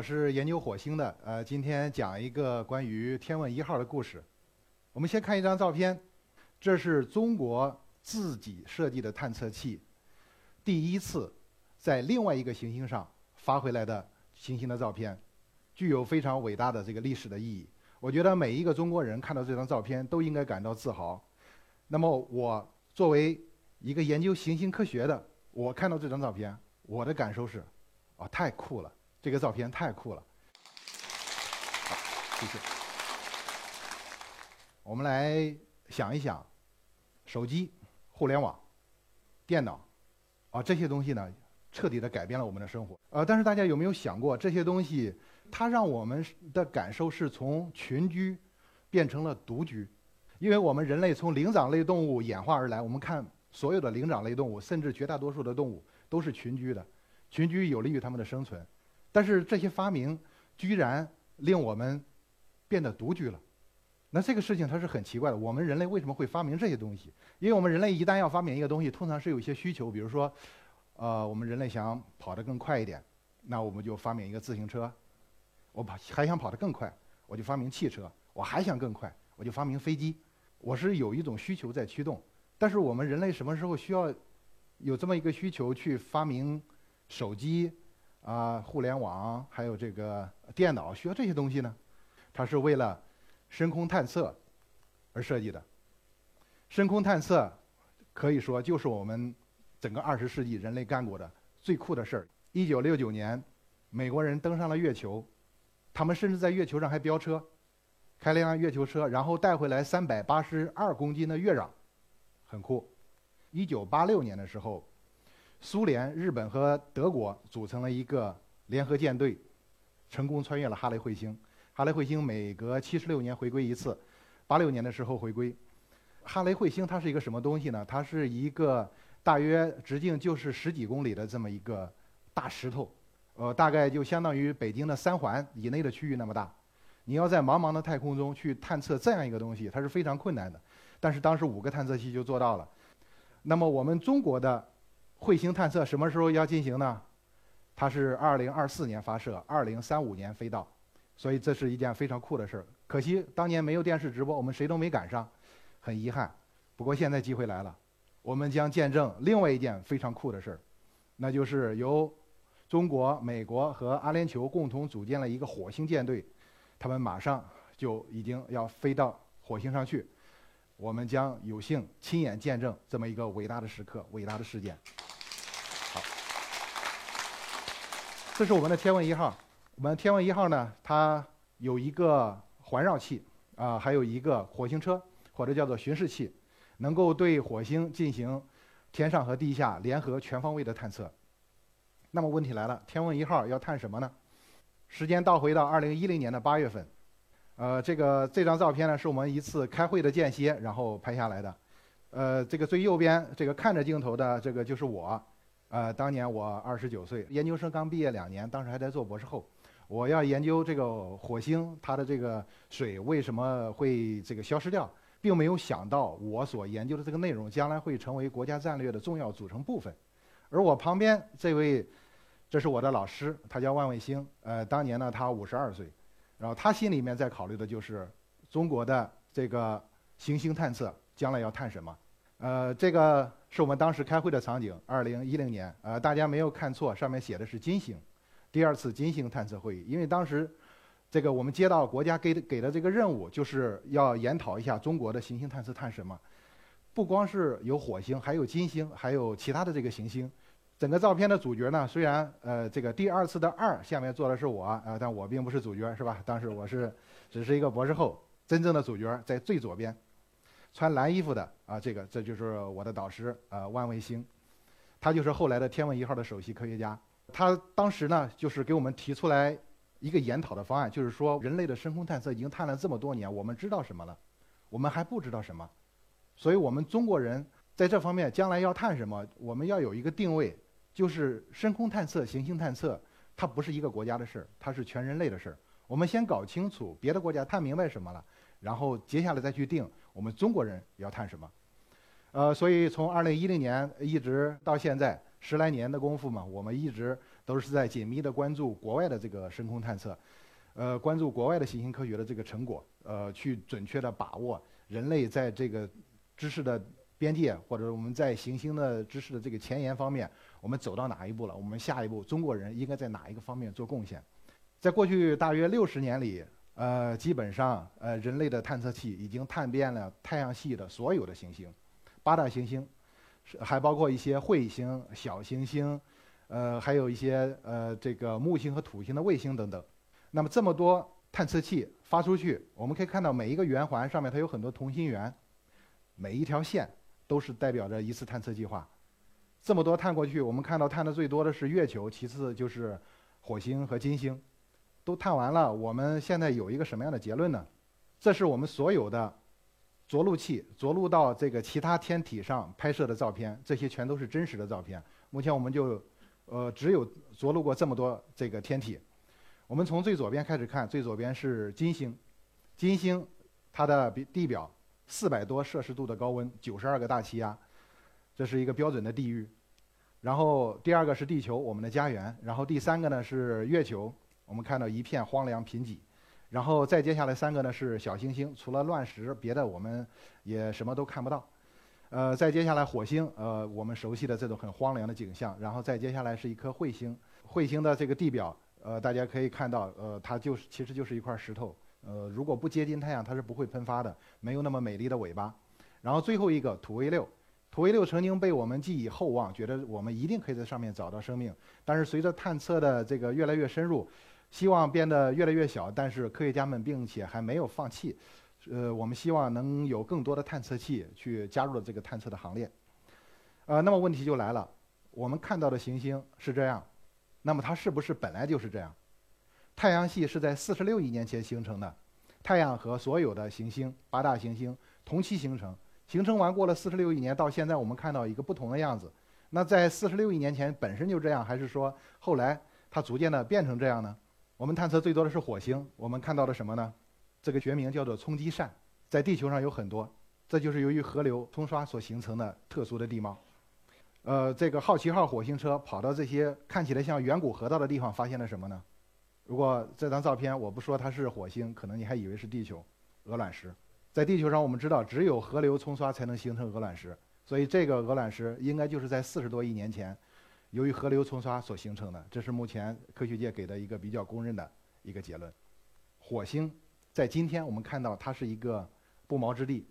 我是研究火星的。呃，今天讲一个关于天问一号的故事。我们先看一张照片，这是中国自己设计的探测器，第一次在另外一个行星上发回来的行星的照片，具有非常伟大的这个历史的意义。我觉得每一个中国人看到这张照片都应该感到自豪。那么，我作为一个研究行星科学的，我看到这张照片，我的感受是，啊，太酷了！这个照片太酷了。好，谢谢。我们来想一想，手机、互联网、电脑，啊，这些东西呢，彻底的改变了我们的生活。呃，但是大家有没有想过，这些东西它让我们的感受是从群居变成了独居？因为我们人类从灵长类动物演化而来，我们看所有的灵长类动物，甚至绝大多数的动物都是群居的，群居有利于它们的生存。但是这些发明居然令我们变得独居了，那这个事情它是很奇怪的。我们人类为什么会发明这些东西？因为我们人类一旦要发明一个东西，通常是有一些需求，比如说，呃，我们人类想跑得更快一点，那我们就发明一个自行车；我跑还想跑得更快，我就发明汽车；我还想更快，我就发明飞机。我是有一种需求在驱动。但是我们人类什么时候需要有这么一个需求去发明手机？啊，互联网还有这个电脑需要这些东西呢，它是为了深空探测而设计的。深空探测可以说就是我们整个二十世纪人类干过的最酷的事儿。一九六九年，美国人登上了月球，他们甚至在月球上还飙车，开了一辆月球车，然后带回来三百八十二公斤的月壤，很酷。一九八六年的时候。苏联、日本和德国组成了一个联合舰队，成功穿越了哈雷彗星。哈雷彗星每隔七十六年回归一次，八六年的时候回归。哈雷彗星它是一个什么东西呢？它是一个大约直径就是十几公里的这么一个大石头，呃，大概就相当于北京的三环以内的区域那么大。你要在茫茫的太空中去探测这样一个东西，它是非常困难的。但是当时五个探测器就做到了。那么我们中国的。彗星探测什么时候要进行呢？它是二零二四年发射，二零三五年飞到，所以这是一件非常酷的事儿。可惜当年没有电视直播，我们谁都没赶上，很遗憾。不过现在机会来了，我们将见证另外一件非常酷的事儿，那就是由中国、美国和阿联酋共同组建了一个火星舰队，他们马上就已经要飞到火星上去，我们将有幸亲眼见证这么一个伟大的时刻、伟大的事件。这是我们的天问一号。我们天问一号呢，它有一个环绕器啊，还有一个火星车或者叫做巡视器，能够对火星进行天上和地下联合全方位的探测。那么问题来了，天问一号要探什么呢？时间倒回到二零一零年的八月份，呃，这个这张照片呢，是我们一次开会的间歇，然后拍下来的。呃，这个最右边这个看着镜头的这个就是我。呃，当年我二十九岁，研究生刚毕业两年，当时还在做博士后。我要研究这个火星，它的这个水为什么会这个消失掉，并没有想到我所研究的这个内容将来会成为国家战略的重要组成部分。而我旁边这位，这是我的老师，他叫万卫星。呃，当年呢他五十二岁，然后他心里面在考虑的就是中国的这个行星探测将来要探什么。呃，这个是我们当时开会的场景，二零一零年，呃，大家没有看错，上面写的是金星，第二次金星探测会议。因为当时，这个我们接到国家给的给的这个任务，就是要研讨一下中国的行星探测探什么，不光是有火星，还有金星，还有其他的这个行星。整个照片的主角呢，虽然呃，这个第二次的二下面坐的是我，呃，但我并不是主角，是吧？当时我是只是一个博士后，真正的主角在最左边。穿蓝衣服的啊，这个这就是我的导师啊，万卫星，他就是后来的天问一号的首席科学家。他当时呢，就是给我们提出来一个研讨的方案，就是说人类的深空探测已经探了这么多年，我们知道什么了？我们还不知道什么？所以我们中国人在这方面将来要探什么？我们要有一个定位，就是深空探测、行星探测，它不是一个国家的事儿，它是全人类的事儿。我们先搞清楚别的国家探明白什么了。然后接下来再去定我们中国人要探什么，呃，所以从二零一零年一直到现在，十来年的功夫嘛，我们一直都是在紧密的关注国外的这个深空探测，呃，关注国外的行星科学的这个成果，呃，去准确的把握人类在这个知识的边界，或者我们在行星的知识的这个前沿方面，我们走到哪一步了？我们下一步中国人应该在哪一个方面做贡献？在过去大约六十年里，呃，基本上呃，人类的探测器已经探遍了太阳系的所有的行星，八大行星。还包括一些彗星、小行星，呃，还有一些呃这个木星和土星的卫星等等。那么这么多探测器发出去，我们可以看到每一个圆环上面它有很多同心圆，每一条线都是代表着一次探测计划。这么多探过去，我们看到探的最多的是月球，其次就是火星和金星，都探完了。我们现在有一个什么样的结论呢？这是我们所有的。着陆器着陆到这个其他天体上拍摄的照片，这些全都是真实的照片。目前我们就，呃，只有着陆过这么多这个天体。我们从最左边开始看，最左边是金星，金星它的地表四百多摄氏度的高温，九十二个大气压，这是一个标准的地狱。然后第二个是地球，我们的家园。然后第三个呢是月球，我们看到一片荒凉贫瘠。然后再接下来三个呢是小行星，除了乱石，别的我们也什么都看不到。呃，再接下来火星，呃，我们熟悉的这种很荒凉的景象。然后再接下来是一颗彗星，彗星的这个地表，呃，大家可以看到，呃，它就是其实就是一块石头。呃，如果不接近太阳，它是不会喷发的，没有那么美丽的尾巴。然后最后一个土卫六，土卫六曾经被我们寄以厚望，觉得我们一定可以在上面找到生命。但是随着探测的这个越来越深入。希望变得越来越小，但是科学家们并且还没有放弃。呃，我们希望能有更多的探测器去加入了这个探测的行列。呃，那么问题就来了，我们看到的行星是这样，那么它是不是本来就是这样？太阳系是在四十六亿年前形成的，太阳和所有的行星八大行星同期形成，形成完过了四十六亿年，到现在我们看到一个不同的样子。那在四十六亿年前本身就这样，还是说后来它逐渐的变成这样呢？我们探测最多的是火星，我们看到了什么呢？这个学名叫做冲积扇，在地球上有很多，这就是由于河流冲刷所形成的特殊的地貌。呃，这个好奇号火星车跑到这些看起来像远古河道的地方，发现了什么呢？如果这张照片我不说它是火星，可能你还以为是地球，鹅卵石。在地球上，我们知道只有河流冲刷才能形成鹅卵石，所以这个鹅卵石应该就是在四十多亿年前。由于河流冲刷所形成的，这是目前科学界给的一个比较公认的一个结论。火星在今天我们看到它是一个不毛之地，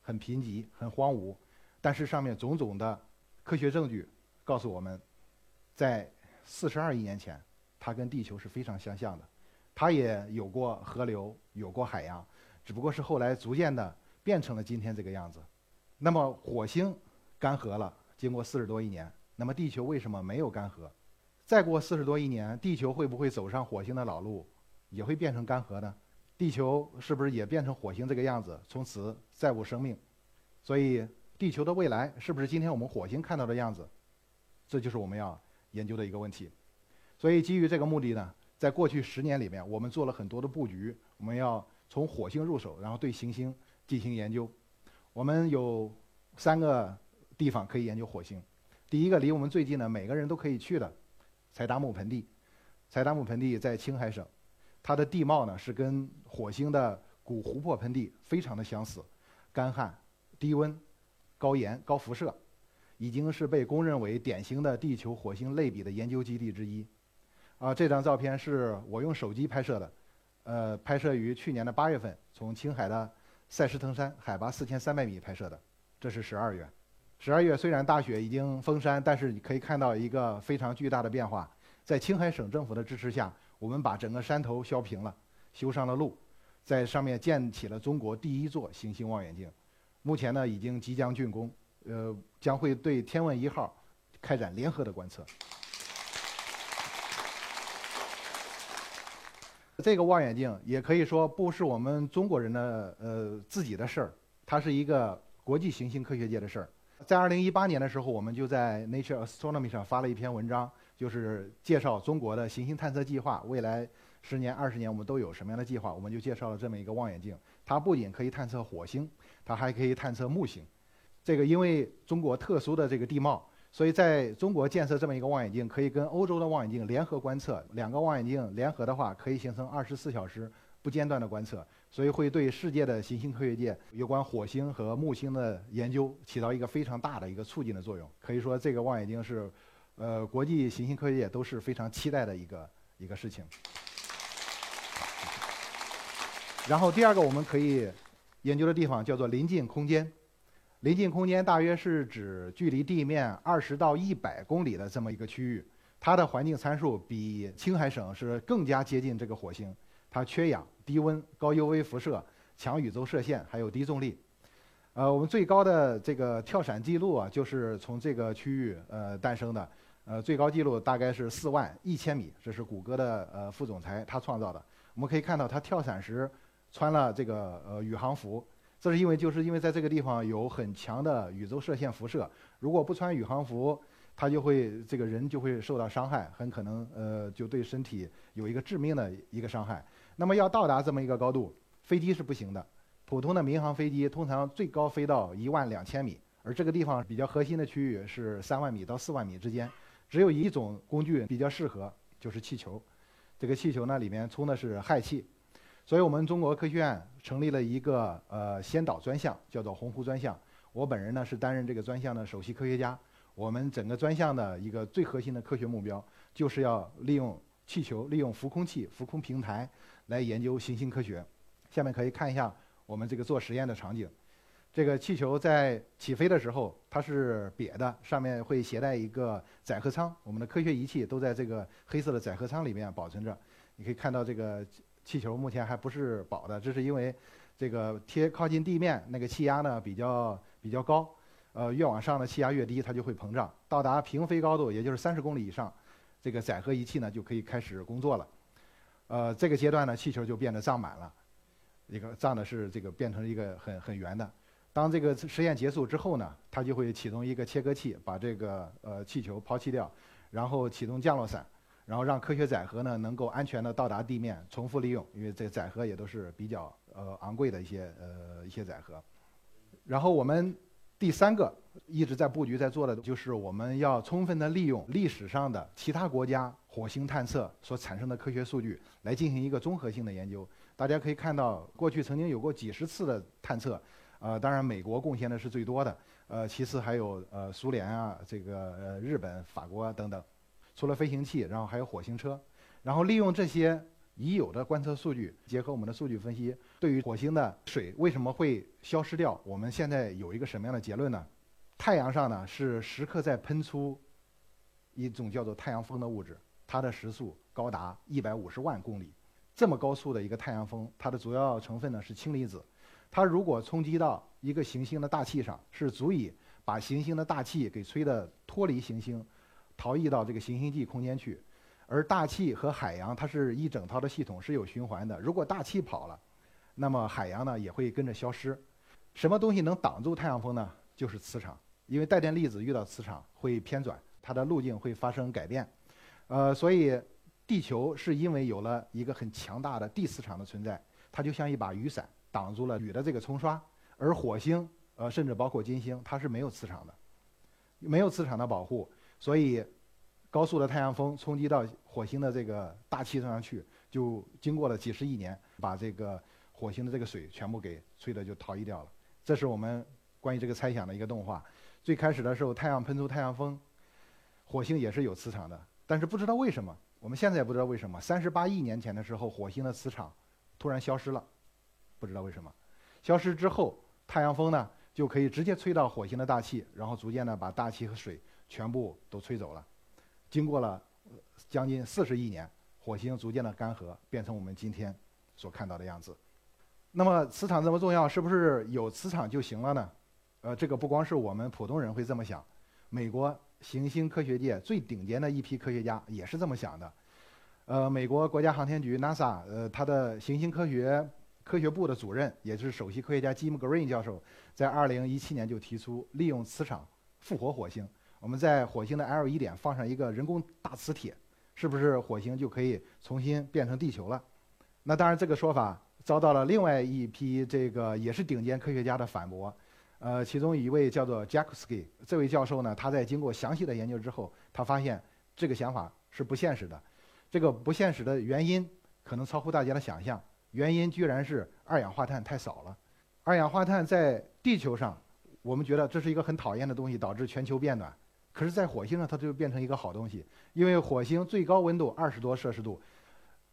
很贫瘠、很荒芜，但是上面种种的科学证据告诉我们，在四十二亿年前，它跟地球是非常相像的，它也有过河流，有过海洋，只不过是后来逐渐的变成了今天这个样子。那么火星干涸了，经过四十多亿年。那么地球为什么没有干涸？再过四十多亿年，地球会不会走上火星的老路，也会变成干涸呢？地球是不是也变成火星这个样子，从此再无生命？所以，地球的未来是不是今天我们火星看到的样子？这就是我们要研究的一个问题。所以，基于这个目的呢，在过去十年里面，我们做了很多的布局。我们要从火星入手，然后对行星进行研究。我们有三个地方可以研究火星。第一个离我们最近的，每个人都可以去的，柴达木盆地。柴达木盆地在青海省，它的地貌呢是跟火星的古湖泊盆地非常的相似，干旱、低温、高盐、高辐射，已经是被公认为典型的地球火星类比的研究基地之一。啊，这张照片是我用手机拍摄的，呃，拍摄于去年的八月份，从青海的塞什腾山海拔四千三百米拍摄的，这是十二月。十二月虽然大雪已经封山，但是你可以看到一个非常巨大的变化。在青海省政府的支持下，我们把整个山头削平了，修上了路，在上面建起了中国第一座行星望远镜。目前呢，已经即将竣工，呃，将会对天问一号开展联合的观测。这个望远镜也可以说不是我们中国人的呃自己的事儿，它是一个国际行星科学界的事儿。在二零一八年的时候，我们就在 Nature Astronomy 上发了一篇文章，就是介绍中国的行星探测计划。未来十年、二十年，我们都有什么样的计划？我们就介绍了这么一个望远镜。它不仅可以探测火星，它还可以探测木星。这个因为中国特殊的这个地貌，所以在中国建设这么一个望远镜，可以跟欧洲的望远镜联合观测，两个望远镜联合的话，可以形成二十四小时不间断的观测，所以会对世界的行星科学界有关火星和木星的研究起到一个非常大的一个促进的作用。可以说，这个望远镜是，呃，国际行星科学界都是非常期待的一个一个事情。然后第二个我们可以研究的地方叫做临近空间。临近空间大约是指距离地面二十到一百公里的这么一个区域，它的环境参数比青海省是更加接近这个火星。它缺氧、低温、高 UV 辐射、强宇宙射线，还有低重力。呃，我们最高的这个跳伞记录啊，就是从这个区域呃诞生的。呃，最高记录大概是四万一千米，这是谷歌的呃副总裁他创造的。我们可以看到他跳伞时穿了这个呃宇航服。这是因为，就是因为在这个地方有很强的宇宙射线辐射，如果不穿宇航服，他就会这个人就会受到伤害，很可能呃就对身体有一个致命的一个伤害。那么要到达这么一个高度，飞机是不行的，普通的民航飞机通常最高飞到一万两千米，而这个地方比较核心的区域是三万米到四万米之间，只有一种工具比较适合，就是气球。这个气球呢里面充的是氦气。所以我们中国科学院成立了一个呃先导专项，叫做鸿鹄专项。我本人呢是担任这个专项的首席科学家。我们整个专项的一个最核心的科学目标，就是要利用气球、利用浮空气、浮空平台来研究行星科学。下面可以看一下我们这个做实验的场景。这个气球在起飞的时候，它是瘪的，上面会携带一个载荷舱。我们的科学仪器都在这个黑色的载荷舱里面保存着。你可以看到这个。气球目前还不是饱的，这是因为这个贴靠近地面那个气压呢比较比较高，呃，越往上的气压越低，它就会膨胀。到达平飞高度，也就是三十公里以上，这个载荷仪器呢就可以开始工作了。呃，这个阶段呢，气球就变得胀满了，一个胀的是这个变成一个很很圆的。当这个实验结束之后呢，它就会启动一个切割器，把这个呃气球抛弃掉，然后启动降落伞。然后让科学载荷呢能够安全的到达地面，重复利用，因为这载荷也都是比较呃昂贵的一些呃一些载荷。然后我们第三个一直在布局在做的就是我们要充分的利用历史上的其他国家火星探测所产生的科学数据来进行一个综合性的研究。大家可以看到，过去曾经有过几十次的探测，呃，当然美国贡献的是最多的，呃，其次还有呃苏联啊，这个呃日本、法国等等。除了飞行器，然后还有火星车，然后利用这些已有的观测数据，结合我们的数据分析，对于火星的水为什么会消失掉，我们现在有一个什么样的结论呢？太阳上呢是时刻在喷出一种叫做太阳风的物质，它的时速高达一百五十万公里。这么高速的一个太阳风，它的主要成分呢是氢离子，它如果冲击到一个行星的大气上，是足以把行星的大气给吹得脱离行星。逃逸到这个行星际空间去，而大气和海洋它是一整套的系统，是有循环的。如果大气跑了，那么海洋呢也会跟着消失。什么东西能挡住太阳风呢？就是磁场，因为带电粒子遇到磁场会偏转，它的路径会发生改变。呃，所以地球是因为有了一个很强大的地磁场的存在，它就像一把雨伞，挡住了雨的这个冲刷。而火星，呃，甚至包括金星，它是没有磁场的，没有磁场的保护。所以，高速的太阳风冲击到火星的这个大气上去，就经过了几十亿年，把这个火星的这个水全部给吹的就逃逸掉了。这是我们关于这个猜想的一个动画。最开始的时候，太阳喷出太阳风，火星也是有磁场的，但是不知道为什么，我们现在也不知道为什么，三十八亿年前的时候，火星的磁场突然消失了，不知道为什么。消失之后，太阳风呢就可以直接吹到火星的大气，然后逐渐的把大气和水。全部都吹走了。经过了将近四十亿年，火星逐渐的干涸，变成我们今天所看到的样子。那么磁场这么重要，是不是有磁场就行了呢？呃，这个不光是我们普通人会这么想，美国行星科学界最顶尖的一批科学家也是这么想的。呃，美国国家航天局 NASA，呃，它的行星科学科学部的主任，也是首席科学家 Jim Green 教授，在2017年就提出利用磁场复活火星。我们在火星的 L 一点放上一个人工大磁铁，是不是火星就可以重新变成地球了？那当然，这个说法遭到了另外一批这个也是顶尖科学家的反驳。呃，其中一位叫做 Jackowski，这位教授呢，他在经过详细的研究之后，他发现这个想法是不现实的。这个不现实的原因可能超乎大家的想象，原因居然是二氧化碳太少了。二氧化碳在地球上，我们觉得这是一个很讨厌的东西，导致全球变暖。可是，在火星上，它就变成一个好东西，因为火星最高温度二十多摄氏度，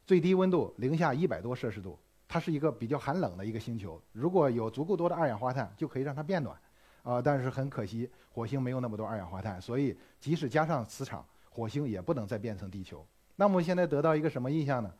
最低温度零下一百多摄氏度，它是一个比较寒冷的一个星球。如果有足够多的二氧化碳，就可以让它变暖。啊，但是很可惜，火星没有那么多二氧化碳，所以即使加上磁场，火星也不能再变成地球。那么，现在得到一个什么印象呢？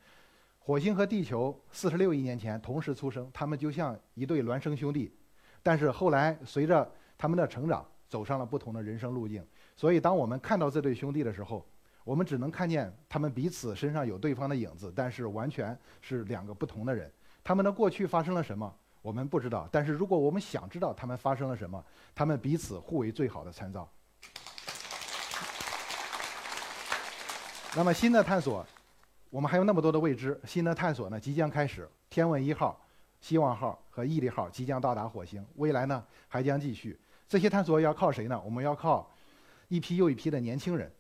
火星和地球四十六亿年前同时出生，他们就像一对孪生兄弟，但是后来随着他们的成长，走上了不同的人生路径。所以，当我们看到这对兄弟的时候，我们只能看见他们彼此身上有对方的影子，但是完全是两个不同的人。他们的过去发生了什么，我们不知道。但是如果我们想知道他们发生了什么，他们彼此互为最好的参照。那么，新的探索，我们还有那么多的未知。新的探索呢，即将开始。天问一号、希望号和毅力号即将到达火星，未来呢还将继续。这些探索要靠谁呢？我们要靠。一批又一批的年轻人，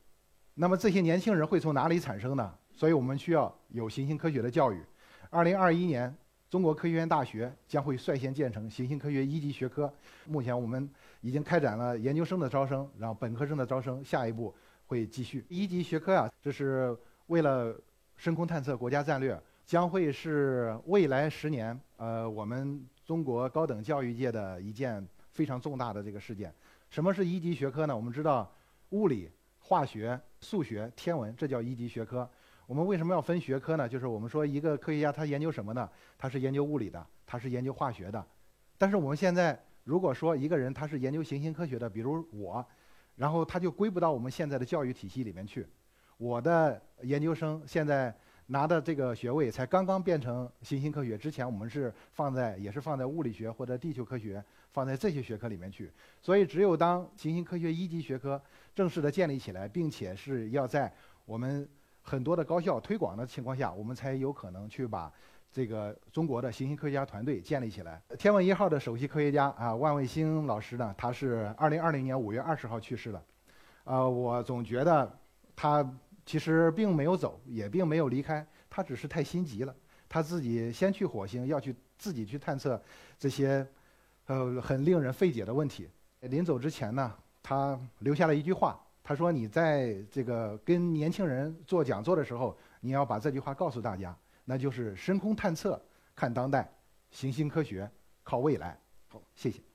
那么这些年轻人会从哪里产生呢？所以我们需要有行星科学的教育。二零二一年，中国科学院大学将会率先建成行星科学一级学科。目前我们已经开展了研究生的招生，然后本科生的招生，下一步会继续。一级学科啊，这是为了深空探测国家战略，将会是未来十年呃我们中国高等教育界的一件非常重大的这个事件。什么是一级学科呢？我们知道。物理、化学、数学、天文，这叫一级学科。我们为什么要分学科呢？就是我们说一个科学家他研究什么呢？他是研究物理的，他是研究化学的。但是我们现在如果说一个人他是研究行星科学的，比如我，然后他就归不到我们现在的教育体系里面去。我的研究生现在。拿的这个学位才刚刚变成行星科学，之前我们是放在也是放在物理学或者地球科学，放在这些学科里面去。所以只有当行星科学一级学科正式的建立起来，并且是要在我们很多的高校推广的情况下，我们才有可能去把这个中国的行星科学家团队建立起来。天问一号的首席科学家啊，万卫星老师呢，他是二零二零年五月二十号去世了。呃，我总觉得他。其实并没有走，也并没有离开，他只是太心急了。他自己先去火星，要去自己去探测这些呃很令人费解的问题。临走之前呢，他留下了一句话，他说：“你在这个跟年轻人做讲座的时候，你要把这句话告诉大家，那就是深空探测看当代，行星科学靠未来。”好，谢谢。